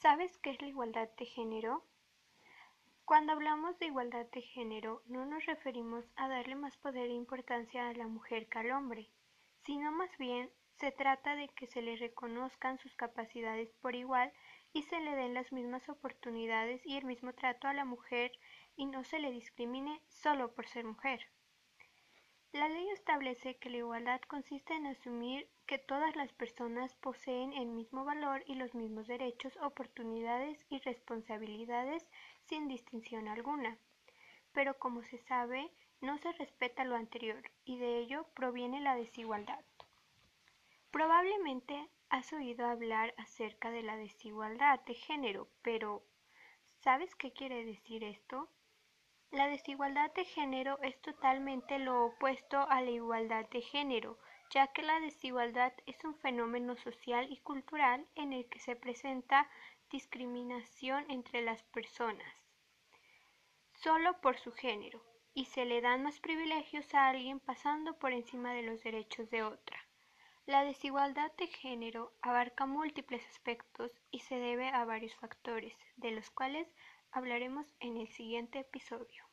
¿Sabes qué es la igualdad de género? Cuando hablamos de igualdad de género, no nos referimos a darle más poder e importancia a la mujer que al hombre, sino más bien se trata de que se le reconozcan sus capacidades por igual y se le den las mismas oportunidades y el mismo trato a la mujer y no se le discrimine solo por ser mujer. La ley establece que la igualdad consiste en asumir que todas las personas poseen el mismo valor y los mismos derechos, oportunidades y responsabilidades sin distinción alguna. Pero como se sabe, no se respeta lo anterior y de ello proviene la desigualdad. Probablemente has oído hablar acerca de la desigualdad de género, pero ¿sabes qué quiere decir esto? La desigualdad de género es totalmente lo opuesto a la igualdad de género, ya que la desigualdad es un fenómeno social y cultural en el que se presenta discriminación entre las personas solo por su género y se le dan más privilegios a alguien pasando por encima de los derechos de otra. La desigualdad de género abarca múltiples aspectos y se debe a varios factores, de los cuales hablaremos en el siguiente episodio.